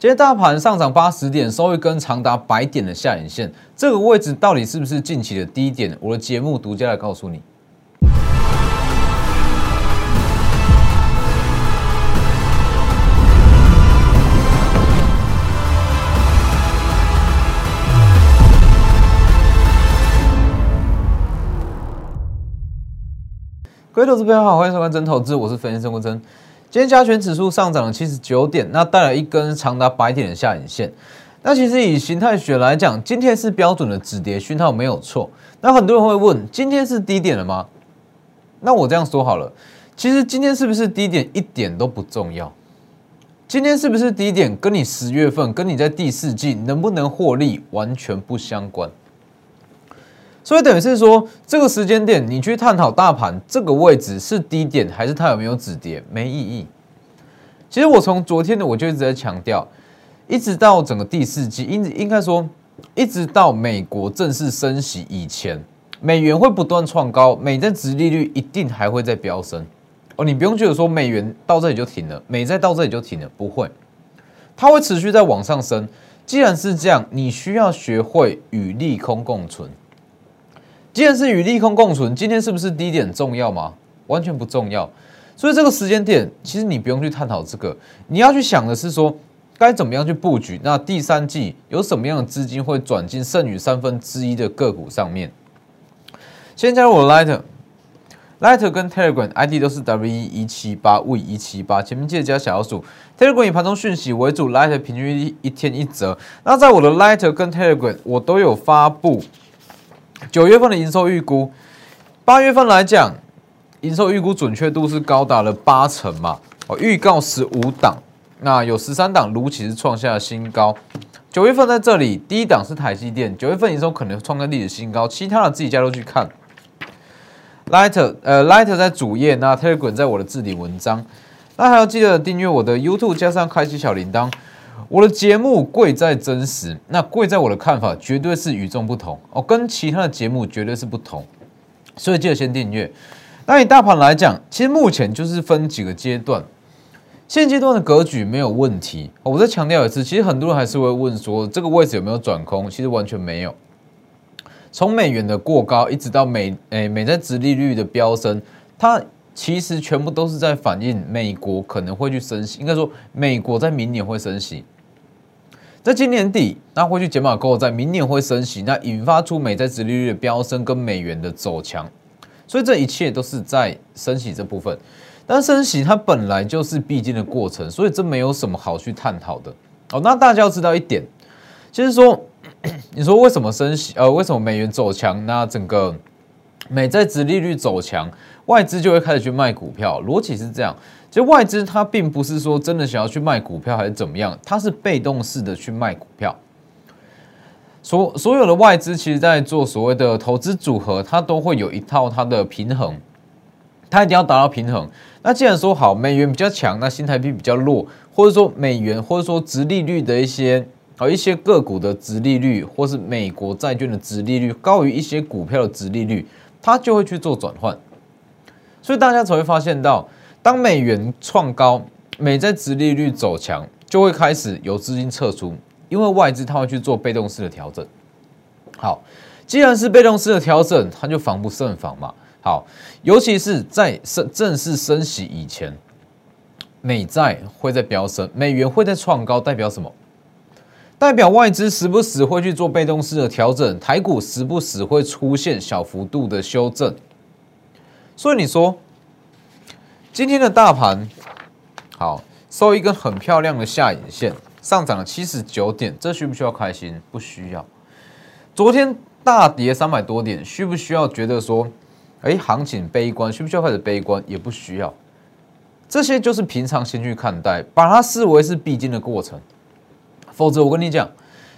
今天大盘上涨八十点，收一根长达百点的下影线，这个位置到底是不是近期的低点？我的节目独家来告诉你。各位投资朋友好，欢迎收看真投资，我是分析师郭真。今天加权指数上涨了七十九点，那带来一根长达百点的下影线。那其实以形态学来讲，今天是标准的止跌讯号，没有错。那很多人会问，今天是低点了吗？那我这样说好了，其实今天是不是低点一点都不重要。今天是不是低点，跟你十月份，跟你在第四季能不能获利完全不相关。所以等于是说，这个时间点你去探讨大盘这个位置是低点还是它有没有止跌，没意义。其实我从昨天的我就一直在强调，一直到整个第四季，应应该说，一直到美国正式升息以前，美元会不断创高，美债值利率一定还会再飙升。哦，你不用觉得说美元到这里就停了，美债到这里就停了，不会，它会持续在往上升。既然是这样，你需要学会与利空共存。既然是与利空共存，今天是不是低点重要吗？完全不重要。所以这个时间点，其实你不用去探讨这个，你要去想的是说，该怎么样去布局。那第三季有什么样的资金会转进剩余三分之一的个股上面？先加入我的 Lighter，Lighter 跟 Telegram ID 都是 W 一一七八 V 一七八，前面记得加小老鼠。Telegram 以盘中讯息为主，Lighter 平均一天一折。那在我的 Lighter 跟 Telegram，我都有发布。九月份的营收预估，八月份来讲，营收预估准确度是高达了八成嘛？哦，预告十五档，那有十三档如期是创下了新高。九月份在这里，第一档是台积电，九月份营收可能创下历史新高，其他的自己加入去看。Light，呃，Lighter 在主页，那 Telegram 在我的置顶文章，那还要记得订阅我的 YouTube，加上开启小铃铛。我的节目贵在真实，那贵在我的看法绝对是与众不同哦，跟其他的节目绝对是不同，所以记得先订阅。那以大盘来讲，其实目前就是分几个阶段，现阶段的格局没有问题。我再强调一次，其实很多人还是会问说，这个位置有没有转空？其实完全没有。从美元的过高，一直到美诶美债殖利率的飙升，它。其实全部都是在反映美国可能会去升息，应该说美国在明年会升息，在今年底那会去减码购在明年会升息，那引发出美债殖利率的飙升跟美元的走强，所以这一切都是在升息这部分。但升息它本来就是必经的过程，所以这没有什么好去探讨的。哦，那大家要知道一点，就是说，你说为什么升息？呃，为什么美元走强？那整个美债殖利率走强？外资就会开始去卖股票，逻辑是这样。其实外资它并不是说真的想要去卖股票还是怎么样，它是被动式的去卖股票。所所有的外资其实在做所谓的投资组合，它都会有一套它的平衡，它一定要达到平衡。那既然说好美元比较强，那新台币比较弱，或者说美元或者说直利率的一些啊一些个股的直利率，或是美国债券的直利率高于一些股票的直利率，它就会去做转换。所以大家才会发现到，当美元创高，美债殖利率走强，就会开始有资金撤出，因为外资它会去做被动式的调整。好，既然是被动式的调整，它就防不胜防嘛。好，尤其是在升正式升息以前，美债会在飙升，美元会在创高，代表什么？代表外资时不时会去做被动式的调整，台股时不时会出现小幅度的修正。所以你说，今天的大盘好收一根很漂亮的下影线，上涨了七十九点，这需不需要开心？不需要。昨天大跌三百多点，需不需要觉得说，哎，行情悲观？需不需要开始悲观？也不需要。这些就是平常心去看待，把它视为是必经的过程。否则，我跟你讲，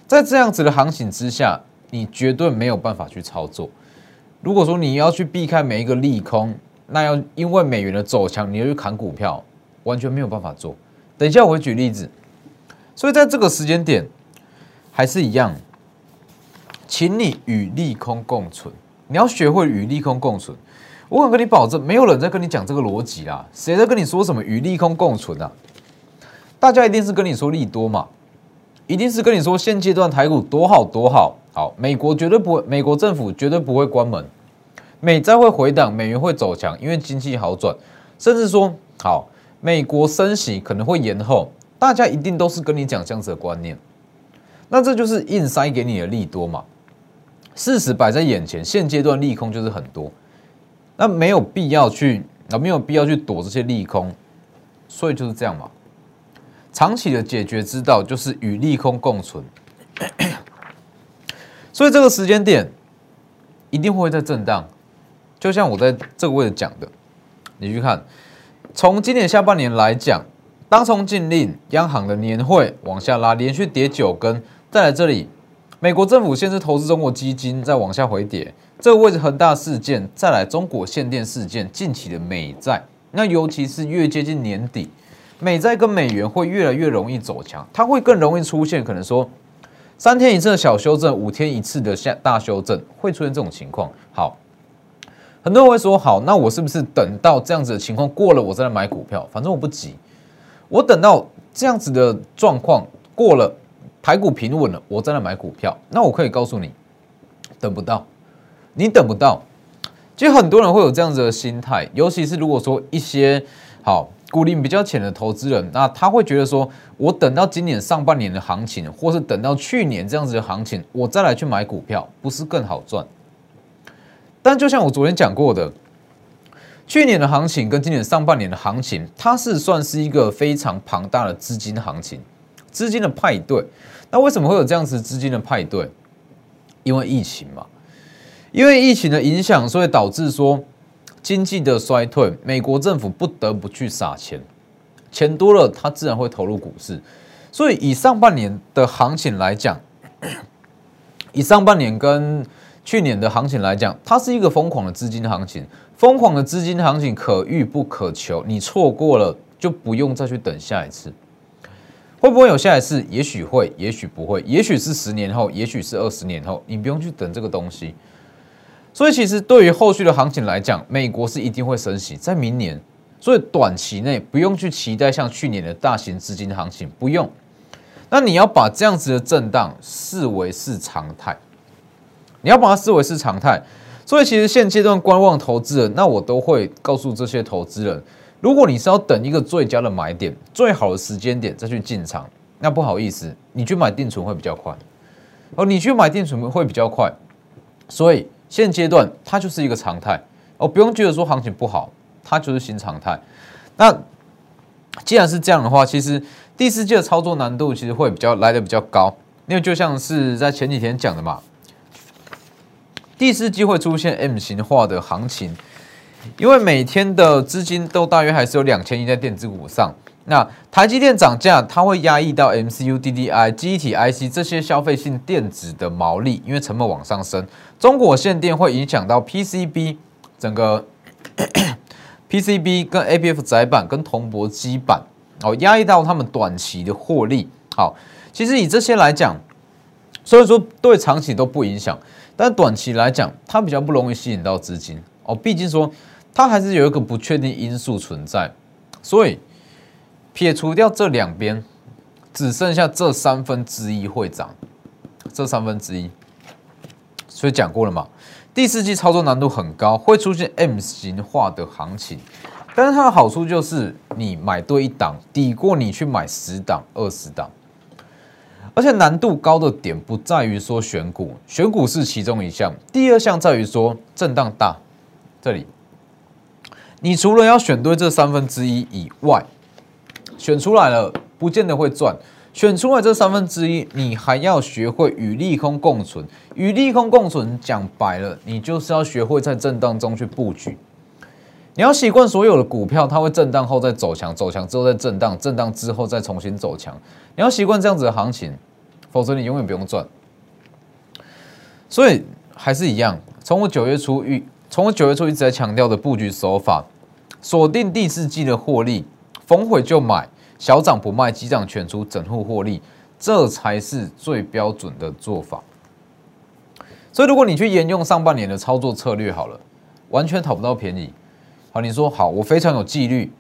在这样子的行情之下，你绝对没有办法去操作。如果说你要去避开每一个利空，那要因为美元的走强，你要去砍股票，完全没有办法做。等一下我会举例子。所以在这个时间点，还是一样，请你与利空共存。你要学会与利空共存。我敢跟你保证，没有人在跟你讲这个逻辑啦。谁在跟你说什么与利空共存啊？大家一定是跟你说利多嘛。一定是跟你说现阶段台股多好多好，好，美国绝对不会，美国政府绝对不会关门，美债会回档，美元会走强，因为经济好转，甚至说好，美国升息可能会延后，大家一定都是跟你讲这样子的观念，那这就是硬塞给你的利多嘛，事实摆在眼前，现阶段利空就是很多，那没有必要去啊，没有必要去躲这些利空，所以就是这样嘛。长期的解决之道就是与利空共存，所以这个时间点一定会在震荡，就像我在这个位置讲的，你去看，从今年下半年来讲，当从禁令、央行的年会往下拉，连续跌九根，再来这里，美国政府限制投资中国基金再往下回跌，这个位置恒大事件，再来中国限电事件，近期的美债，那尤其是越接近年底。美债跟美元会越来越容易走强，它会更容易出现可能说三天一次的小修正，五天一次的下大修正，会出现这种情况。好，很多人会说，好，那我是不是等到这样子的情况过了，我再来买股票？反正我不急，我等到这样子的状况过了，台股平稳了，我再来买股票。那我可以告诉你，等不到，你等不到。其实很多人会有这样子的心态，尤其是如果说一些好。股龄比较浅的投资人，那他会觉得说，我等到今年上半年的行情，或是等到去年这样子的行情，我再来去买股票，不是更好赚？但就像我昨天讲过的，去年的行情跟今年上半年的行情，它是算是一个非常庞大的资金行情，资金的派对。那为什么会有这样子资金的派对？因为疫情嘛，因为疫情的影响，所以导致说。经济的衰退，美国政府不得不去撒钱，钱多了，它自然会投入股市。所以以上半年的行情来讲，以上半年跟去年的行情来讲，它是一个疯狂的资金行情，疯狂的资金行情可遇不可求，你错过了就不用再去等下一次。会不会有下一次？也许会，也许不会，也许是十年后，也许是二十年后，你不用去等这个东西。所以，其实对于后续的行情来讲，美国是一定会升息，在明年。所以短期内不用去期待像去年的大型资金行情，不用。那你要把这样子的震荡视为是常态，你要把它视为是常态。所以，其实现阶段观望投资人，那我都会告诉这些投资人，如果你是要等一个最佳的买点、最好的时间点再去进场，那不好意思，你去买定存会比较快。哦，你去买定存会比较快，所以。现阶段它就是一个常态哦，不用觉得说行情不好，它就是新常态。那既然是这样的话，其实第四季的操作难度其实会比较来的比较高，因为就像是在前几天讲的嘛，第四季会出现 M 型化的行情，因为每天的资金都大约还是有两千亿在电子股上。那台积电涨价，它会压抑到 MCU、DDI、记忆体 IC 这些消费性电子的毛利，因为成本往上升。中国限电会影响到 PCB 整个 PCB 跟 ABF 载板跟铜箔基板，哦，压抑到他们短期的获利。好，其实以这些来讲，所以说对长期都不影响，但短期来讲，它比较不容易吸引到资金。哦，毕竟说它还是有一个不确定因素存在，所以。撇除掉这两边，只剩下这三分之一会涨，这三分之一，所以讲过了嘛，第四季操作难度很高，会出现 M 型化的行情，但是它的好处就是你买对一档，抵过你去买十档、二十档，而且难度高的点不在于说选股，选股是其中一项，第二项在于说震荡大，这里，你除了要选对这三分之一以外。选出来了，不见得会赚。选出来这三分之一，你还要学会与利空共存。与利空共存，讲白了，你就是要学会在震荡中去布局。你要习惯所有的股票，它会震荡后再走强，走强之后再震荡，震荡之后再重新走强。你要习惯这样子的行情，否则你永远不用赚。所以还是一样，从我九月初预，从我九月初一直在强调的布局手法，锁定第四季的获利。逢回就买，小涨不卖，急涨全出，整户获利，这才是最标准的做法。所以，如果你去沿用上半年的操作策略，好了，完全讨不到便宜。好，你说好，我非常有纪律，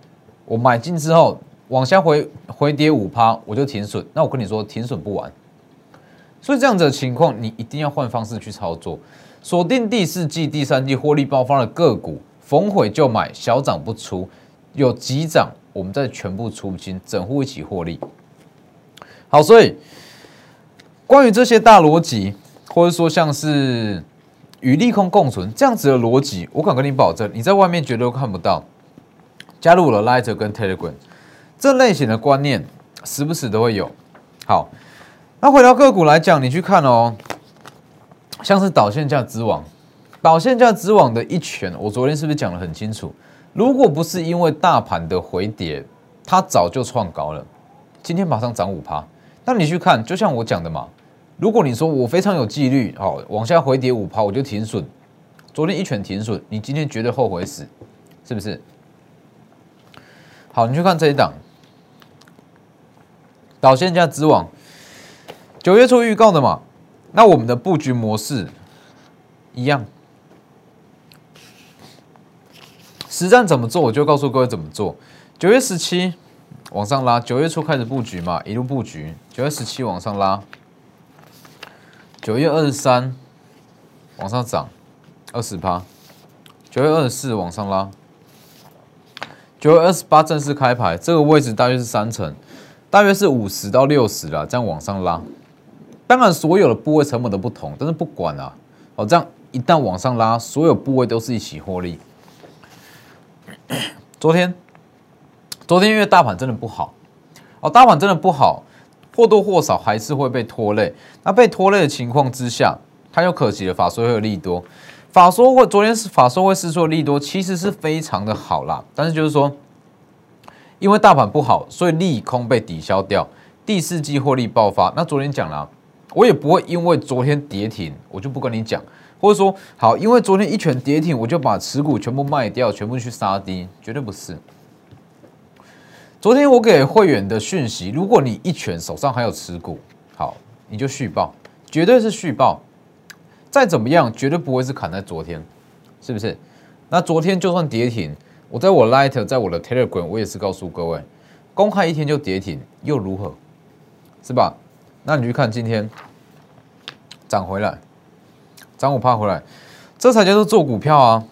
我买进之后往下回回跌五趴，我就停损。那我跟你说，停损不完。所以这样子的情况，你一定要换方式去操作，锁定第四季、第三季获利爆发的个股，逢回就买，小涨不出，有急涨，我们再全部出清，整户一起获利。好，所以关于这些大逻辑，或者说像是与利空共存这样子的逻辑，我敢跟你保证，你在外面绝对看不到。加入了 Lighter 跟 Telegram 这类型的观念，时不时都会有。好。那回到个股来讲，你去看哦，像是导线价之王，导线价之王的一拳，我昨天是不是讲的很清楚？如果不是因为大盘的回跌，它早就创高了，今天马上涨五趴。那你去看，就像我讲的嘛，如果你说我非常有纪律，好往下回跌五趴我就停损，昨天一拳停损，你今天绝对后悔死，是不是？好，你去看这一档导线价之网。九月初预告的嘛，那我们的布局模式一样，实战怎么做，我就告诉各位怎么做。九月十七往上拉，九月初开始布局嘛，一路布局。九月十七往上拉，九月二十三往上涨二十趴，九月二十四往上拉，九月二十八正式开牌，这个位置大约是三成，大约是五十到六十了，这样往上拉。当然，所有的部位成本都不同，但是不管啊，哦，这样一旦往上拉，所有部位都是一起获利。昨天，昨天因为大盘真的不好，哦，大盘真的不好，或多或少还是会被拖累。那被拖累的情况之下，它又可惜了法说会有利多，法说会昨天是法说会试错利多，其实是非常的好啦。但是就是说，因为大盘不好，所以利空被抵消掉，第四季获利爆发。那昨天讲了。我也不会因为昨天跌停，我就不跟你讲，或者说好，因为昨天一拳跌停，我就把持股全部卖掉，全部去杀低，绝对不是。昨天我给会员的讯息，如果你一拳手上还有持股，好，你就续报，绝对是续报。再怎么样，绝对不会是砍在昨天，是不是？那昨天就算跌停，我在我 Light，在我的 Telegram，我也是告诉各位，公开一天就跌停又如何？是吧？那你去看今天涨回来，涨五趴回来，这才叫做做股票啊！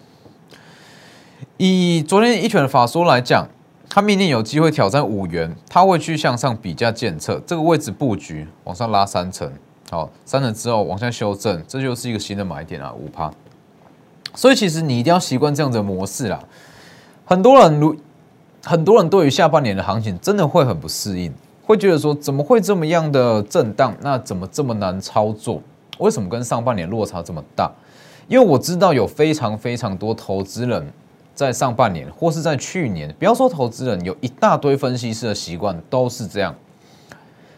以昨天一拳的法说来讲，它明年有机会挑战五元，它会去向上比价检测这个位置布局，往上拉三层，好，三层之后往下修正，这就是一个新的买点啊，五趴。所以其实你一定要习惯这样的模式啦。很多人如很多人对于下半年的行情真的会很不适应。会觉得说怎么会这么样的震荡？那怎么这么难操作？为什么跟上半年落差这么大？因为我知道有非常非常多投资人在上半年或是在去年，不要说投资人，有一大堆分析师的习惯都是这样：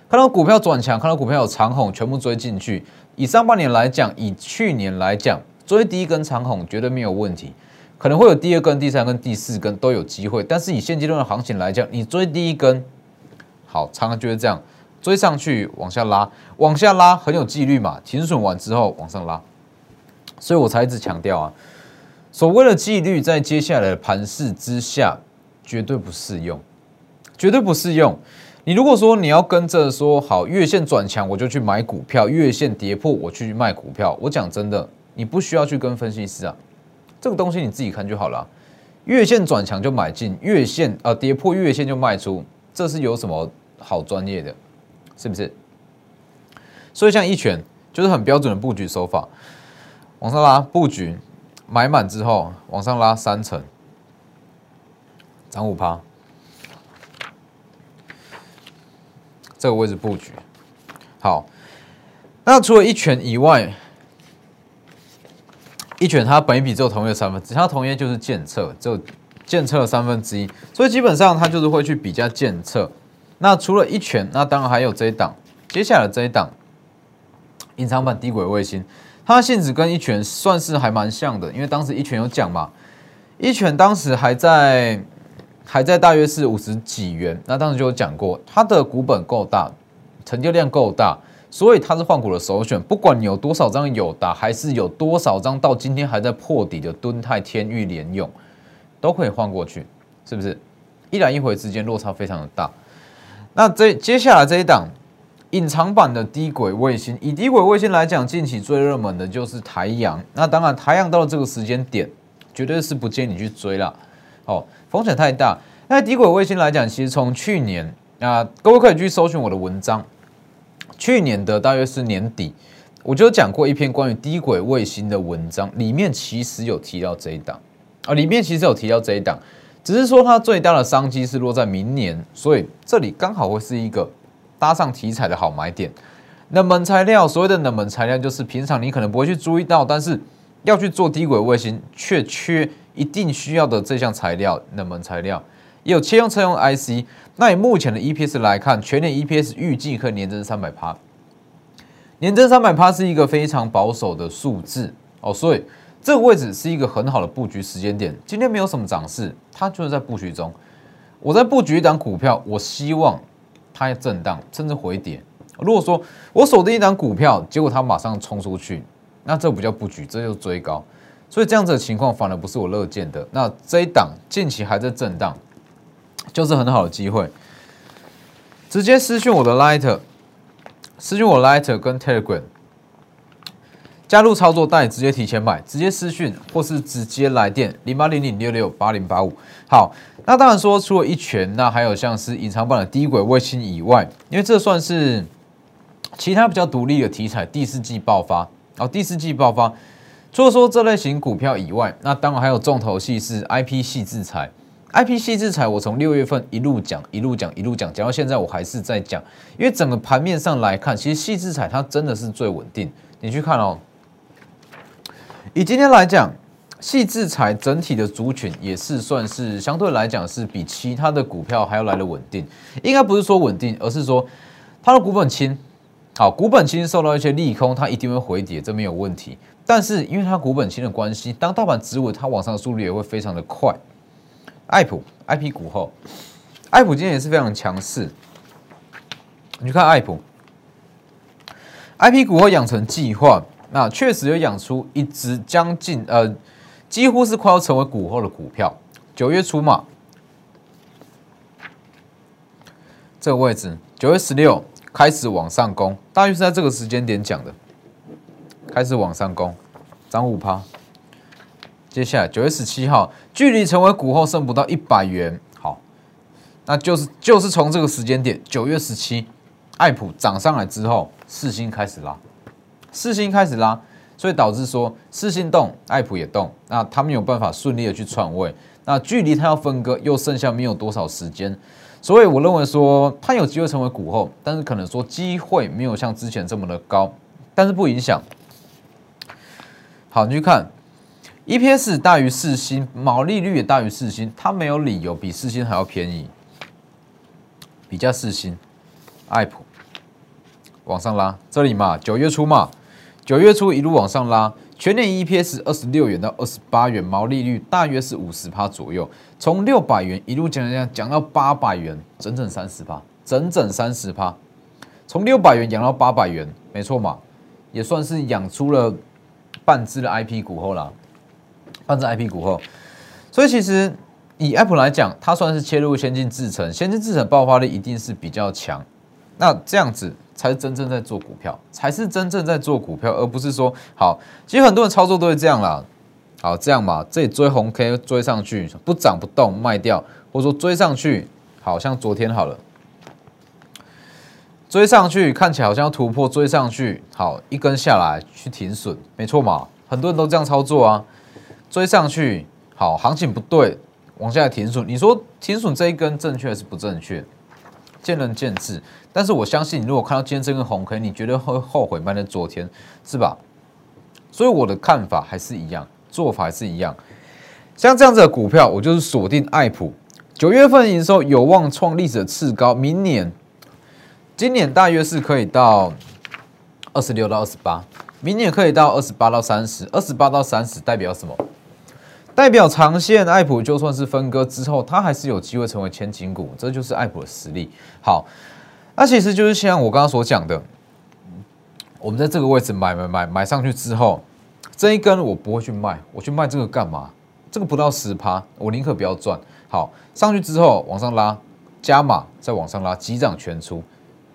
看到股票转强，看到股票有长虹，全部追进去。以上半年来讲，以去年来讲，追第一根长虹绝对没有问题，可能会有第二根、第三根、第四根都有机会。但是以现阶段的行情来讲，你追第一根。好，常常就是这样，追上去往下拉，往下拉很有纪律嘛。停损完之后往上拉，所以我才一直强调啊，所谓的纪律在接下来的盘势之下绝对不适用，绝对不适用。你如果说你要跟着说好月线转强我就去买股票，月线跌破我去卖股票，我讲真的，你不需要去跟分析师啊，这个东西你自己看就好了。月线转强就买进，月线啊跌破月线就卖出，这是有什么？好专业的，是不是？所以像一拳就是很标准的布局手法，往上拉布局，买满之后往上拉三层，涨五趴，这个位置布局好。那除了一拳以外，一拳它本一比只有同业三分之，它同业就是建测，只有建测三分之一，所以基本上它就是会去比较建测。那除了一拳，那当然还有这一档，接下来这一档隐藏版低轨卫星，它的性质跟一拳算是还蛮像的，因为当时一拳有讲嘛，一拳当时还在还在大约是五十几元，那当时就有讲过，它的股本够大，成交量够大，所以它是换股的首选，不管你有多少张有达，还是有多少张到今天还在破底的敦泰、天域、联用，都可以换过去，是不是？一来一回之间落差非常的大。那这接下来这一档隐藏版的低轨卫星，以低轨卫星来讲，近期最热门的就是台阳。那当然，台阳到了这个时间点，绝对是不建议你去追了，哦，风险太大。那低轨卫星来讲，其实从去年啊，各位可以去搜寻我的文章，去年的大约是年底。我就讲过一篇关于低轨卫星的文章，里面其实有提到这一档啊，里面其实有提到这一档，只是说它最大的商机是落在明年，所以这里刚好会是一个搭上题材的好买点。冷门材料，所谓的冷门材料就是平常你可能不会去注意到，但是要去做低轨卫星却缺一定需要的这项材料，冷门材料也有切用车用 IC。那以目前的 EPS 来看，全年 EPS 预计可以年增三百趴。年增三百趴是一个非常保守的数字哦，所以这个位置是一个很好的布局时间点。今天没有什么涨势，它就是在布局中。我在布局一档股票，我希望它震荡甚至回跌。如果说我锁定一档股票，结果它马上冲出去，那这不叫布局，这就追高。所以这样子的情况反而不是我乐见的。那这一档近期还在震荡，就是很好的机会。直接私讯我的 Lighter，。私讯我 Lighter 跟 Telegram，加入操作带，直接提前买，直接私讯或是直接来电零八零零六六八零八五。好，那当然说除了一拳，那还有像是隐藏版的低轨卫星以外，因为这算是其他比较独立的题材，第四季爆发。哦，第四季爆发，除了说这类型股票以外，那当然还有重头戏是 IP 系制裁。I P 系制裁，我从六月份一路讲，一路讲，一路讲，讲到现在，我还是在讲。因为整个盘面上来看，其实细制裁它真的是最稳定。你去看哦，以今天来讲，细制裁整体的族群也是算是相对来讲是比其他的股票还要来的稳定。应该不是说稳定，而是说它的股本轻。好，股本轻受到一些利空，它一定会回跌，这没有问题。但是因为它股本轻的关系，当大盘止稳，它往上的速率也会非常的快。爱普 I P 股后，爱普今天也是非常强势。你去看爱普 I P 股后养成计划，那确实有养出一只将近呃，几乎是快要成为股后的股票。九月初嘛，这个位置九月十六开始往上攻，大约是在这个时间点讲的，开始往上攻，涨五趴。接下来九月十七号，距离成为股后剩不到一百元，好，那就是就是从这个时间点，九月十七，爱普涨上来之后，四星开始拉，四星开始拉，所以导致说四星动，爱普也动，那他们有办法顺利的去串位，那距离它要分割又剩下没有多少时间，所以我认为说它有机会成为股后，但是可能说机会没有像之前这么的高，但是不影响。好，你去看。EPS 大于四星，毛利率也大于四星，它没有理由比四星还要便宜。比较四星，爱普往上拉，这里嘛，九月初嘛，九月初一路往上拉，全年 EPS 二十六元到二十八元，毛利率大约是五十趴左右，从六百元一路讲讲讲到八百元，整整三十趴，整整三十趴，从六百元养到八百元，没错嘛，也算是养出了半只的 IP 股后了。半只 IP 股后，所以其实以 Apple 来讲，它算是切入先进制程，先进制程爆发力一定是比较强。那这样子才是真正在做股票，才是真正在做股票，而不是说好。其实很多人操作都是这样啦，好这样嘛，这里追红 K 追上去不涨不动卖掉，或者说追上去，好像昨天好了，追上去看起来好像要突破，追上去好一根下来去停损，没错嘛，很多人都这样操作啊。追上去，好，行情不对，往下停损。你说停损这一根正确还是不正确？见仁见智。但是我相信，你如果看到今天这根红 K，你绝对会后悔买在昨天，是吧？所以我的看法还是一样，做法还是一样。像这样子的股票，我就是锁定爱普，九月份营收有望创历史的次高，明年，今年大约是可以到二十六到二十八，明年可以到二十八到三十，二十八到三十代表什么？代表长线，爱普就算是分割之后，它还是有机会成为千金股，这就是爱普的实力。好，那其实就是像我刚刚所讲的，我们在这个位置买买买买上去之后，这一根我不会去卖，我去卖这个干嘛？这个不到十趴，我宁可不要赚。好，上去之后往上拉，加码再往上拉，急涨全出，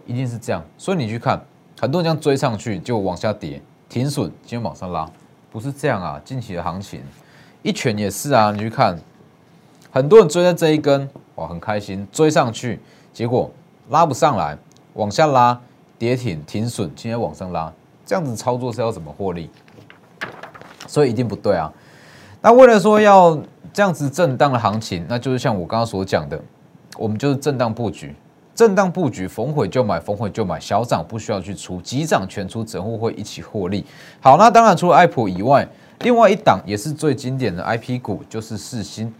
一定是这样。所以你去看，很多人这样追上去就往下跌，停损，今天往上拉，不是这样啊。近期的行情，一拳也是啊。你去看，很多人追在这一根，哇，很开心，追上去，结果拉不上来，往下拉，跌停，停损，今天往上拉，这样子操作是要怎么获利？所以一定不对啊。那为了说要这样子震荡的行情，那就是像我刚刚所讲的，我们就是震荡布局，震荡布局，逢回就买，逢回就买，小涨不需要去出，急涨全出，整户会一起获利。好，那当然除了爱普以外，另外一档也是最经典的 IP 股，就是四星。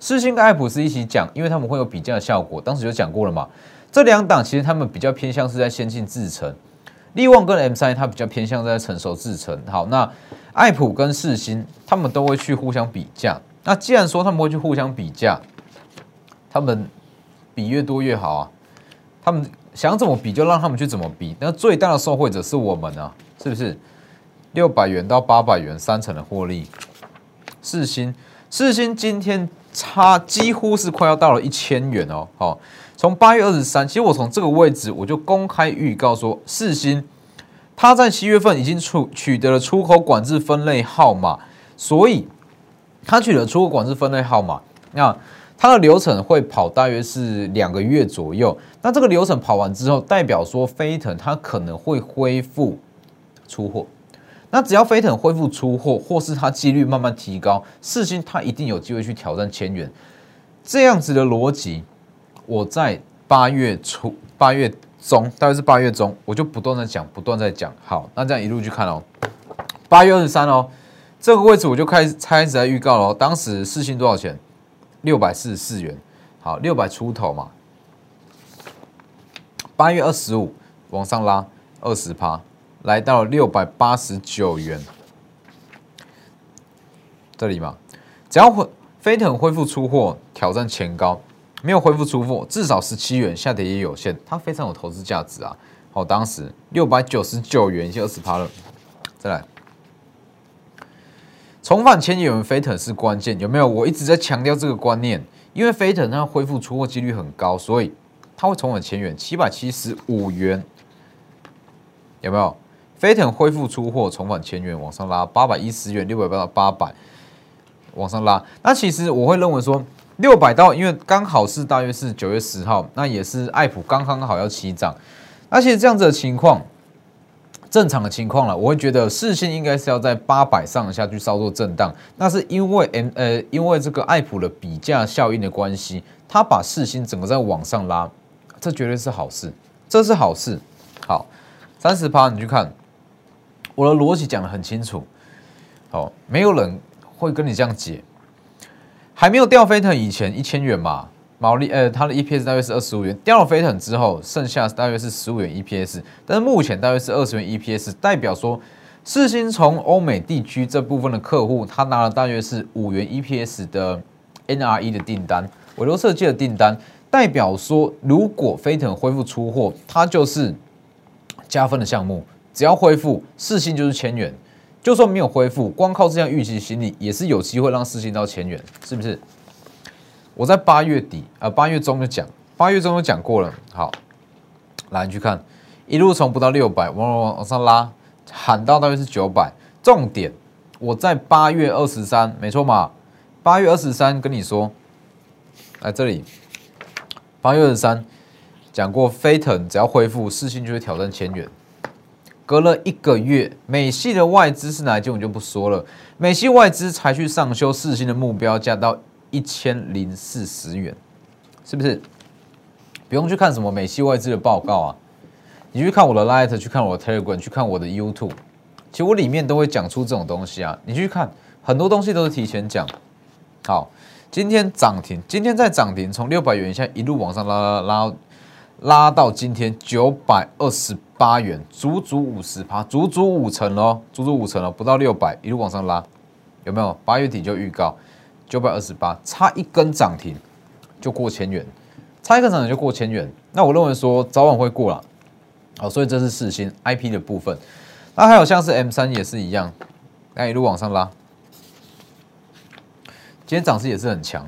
四星跟爱普是一起讲，因为他们会有比较的效果。当时就讲过了嘛，这两档其实他们比较偏向是在先进制程，利旺跟 M 三它比较偏向在成熟制程。好，那。爱普跟世新，他们都会去互相比价。那既然说他们会去互相比价，他们比越多越好啊。他们想怎么比就让他们去怎么比。那最大的受惠者是我们啊，是不是？六百元到八百元，三成的获利。世新，世新今天差几乎是快要到了一千元哦。好，从八月二十三，其实我从这个位置我就公开预告说，四星，它在七月份已经出取得了出口管制分类号码，所以它取得出口管制分类号码，那它的流程会跑大约是两个月左右。那这个流程跑完之后，代表说飞腾它可能会恢复出货。那只要飞腾恢复出货，或是它几率慢慢提高，四星它一定有机会去挑战千元。这样子的逻辑，我在八月初八月。中大概是八月中，我就不断在讲，不断在讲。好，那这样一路去看哦。八月二十三哦，这个位置我就开始开始在预告了。当时四星多少钱？六百四十四元。好，六百出头嘛。八月二十五往上拉二十趴，来到六百八十九元。这里嘛，只要恢飞腾恢复出货，挑战前高。没有恢复出货，至少十七元，下跌也有限，它非常有投资价值啊！好，当时六百九十九元，已经二十趴了。再来，重返千元飞腾是关键，有没有？我一直在强调这个观念，因为飞腾它恢复出货几率很高，所以它会重返千元，七百七十五元，有没有？飞腾恢复出货，重返千元，往上拉八百一十元，六百八到八百，往上拉。那其实我会认为说。六百刀，因为刚好是大约是九月十号，那也是爱普刚刚好要起涨，而且这样子的情况，正常的情况了，我会觉得市信应该是要在八百上下去稍作震荡，那是因为 M 呃，因为这个爱普的比价效应的关系，它把市心整个在往上拉，这绝对是好事，这是好事。好，三十趴，你去看，我的逻辑讲的很清楚，好，没有人会跟你这样解。还没有掉飞腾以前一千元嘛，毛利呃，它的 EPS 大约是二十五元。掉了飞腾之后，剩下大约是十五元 EPS，但是目前大约是二十元 EPS，代表说四星从欧美地区这部分的客户，他拿了大约是五元 EPS 的 NRE 的订单，尾流设计的订单，代表说如果飞腾恢复出货，它就是加分的项目，只要恢复四星就是千元。就算没有恢复，光靠这样预期心理，也是有机会让四星到千元，是不是？我在八月底啊，八月中就讲，八月中就讲过了。好，来你去看，一路从不到六百，往往往上拉，喊到大约是九百。重点，我在八月二十三，没错嘛？八月二十三跟你说，来这里，八月二十三讲过，飞腾只要恢复，四星就会挑战千元。隔了一个月，美系的外资是哪一间我就不说了。美系外资才去上修四星的目标价到一千零四十元，是不是？不用去看什么美系外资的报告啊，你去看我的 Light，去看我的 Telegram，去看我的 YouTube，其实我里面都会讲出这种东西啊。你去看很多东西都是提前讲。好，今天涨停，今天在涨停，从六百元以下一路往上拉拉拉。拉到今天九百二十八元，足足五十趴，足足五成哦，足足五成哦，不到六百，一路往上拉，有没有？八月底就预告九百二十八，差一根涨停就过千元，差一根涨停就过千元。那我认为说早晚会过了，好，所以这是四星 IP 的部分。那还有像是 M 三也是一样，那一路往上拉，今天涨势也是很强。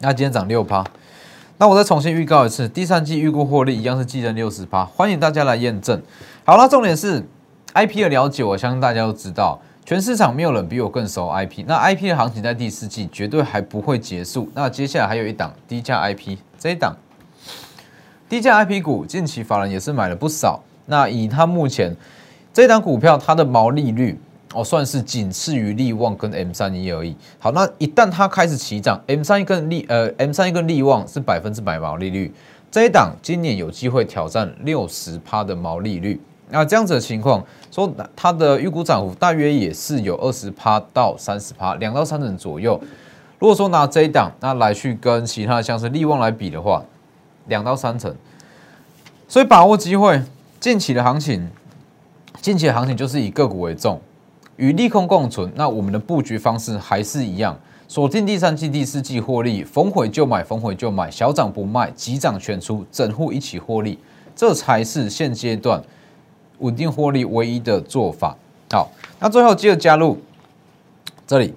那今天涨六趴。那我再重新预告一次，第三季预估获利一样是季增六十趴，欢迎大家来验证。好了，重点是 IP 的了解，我相信大家都知道，全市场没有人比我更熟 IP。那 IP 的行情在第四季绝对还不会结束。那接下来还有一档低价 IP，这一档低价 IP 股近期法人也是买了不少。那以它目前这档股票，它的毛利率。哦，算是仅次于利旺跟 M 三一而已。好，那一旦它开始起涨，M 三一跟利呃 M 三一跟利旺是百分之百毛利率，这一档今年有机会挑战六十趴的毛利率。那这样子的情况，说它的预估涨幅大约也是有二十趴到三十趴，两到三成左右。如果说拿这一档那来去跟其他的像是利旺来比的话，两到三成。所以把握机会，近期的行情，近期的行情就是以个股为重。与利空共存，那我们的布局方式还是一样，锁定第三季、第四季获利，逢回就买，逢回就买，小涨不卖，急涨全出，整户一起获利，这才是现阶段稳定获利唯一的做法。好，那最后记得加入这里，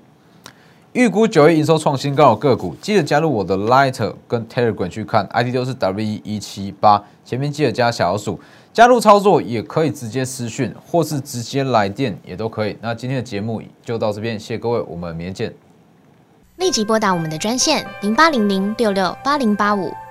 预估九月营收创新高的个股，记得加入我的 Lighter 跟 Telegram 去看，ID 都是 W 一七八，前面记得加小数。加入操作也可以直接私讯，或是直接来电也都可以。那今天的节目就到这边，谢谢各位，我们明天见。立即拨打我们的专线零八零零六六八零八五